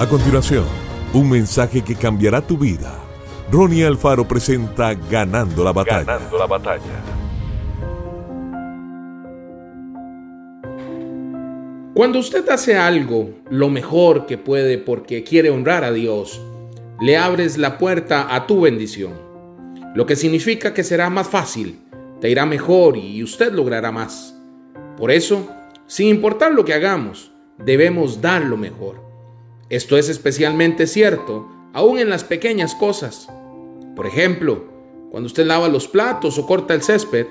A continuación, un mensaje que cambiará tu vida. Ronnie Alfaro presenta Ganando la batalla. Ganando la batalla. Cuando usted hace algo lo mejor que puede porque quiere honrar a Dios, le abres la puerta a tu bendición, lo que significa que será más fácil, te irá mejor y usted logrará más. Por eso, sin importar lo que hagamos, debemos dar lo mejor. Esto es especialmente cierto aún en las pequeñas cosas. Por ejemplo, cuando usted lava los platos o corta el césped,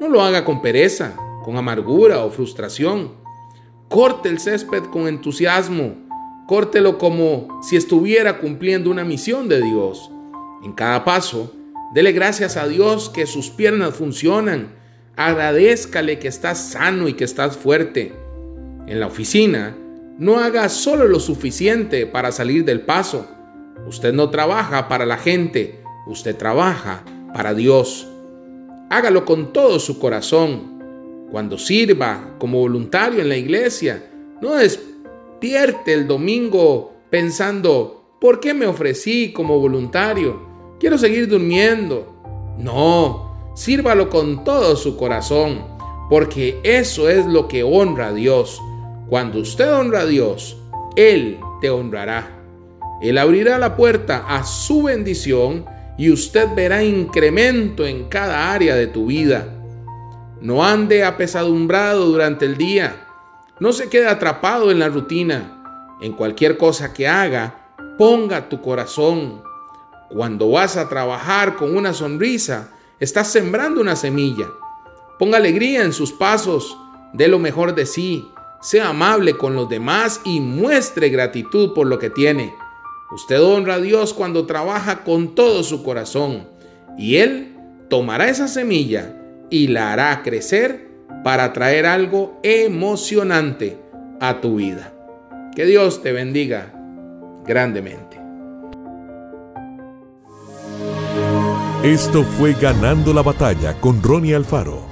no lo haga con pereza, con amargura o frustración. Corte el césped con entusiasmo. Córtelo como si estuviera cumpliendo una misión de Dios. En cada paso, dele gracias a Dios que sus piernas funcionan. Agradezcale que estás sano y que estás fuerte. En la oficina, no haga solo lo suficiente para salir del paso. Usted no trabaja para la gente, usted trabaja para Dios. Hágalo con todo su corazón. Cuando sirva como voluntario en la iglesia, no despierte el domingo pensando, ¿por qué me ofrecí como voluntario? Quiero seguir durmiendo. No, sírvalo con todo su corazón, porque eso es lo que honra a Dios. Cuando usted honra a Dios, Él te honrará. Él abrirá la puerta a su bendición y usted verá incremento en cada área de tu vida. No ande apesadumbrado durante el día. No se quede atrapado en la rutina. En cualquier cosa que haga, ponga tu corazón. Cuando vas a trabajar con una sonrisa, estás sembrando una semilla. Ponga alegría en sus pasos, dé lo mejor de sí sea amable con los demás y muestre gratitud por lo que tiene. Usted honra a Dios cuando trabaja con todo su corazón y Él tomará esa semilla y la hará crecer para traer algo emocionante a tu vida. Que Dios te bendiga grandemente. Esto fue Ganando la Batalla con Ronnie Alfaro.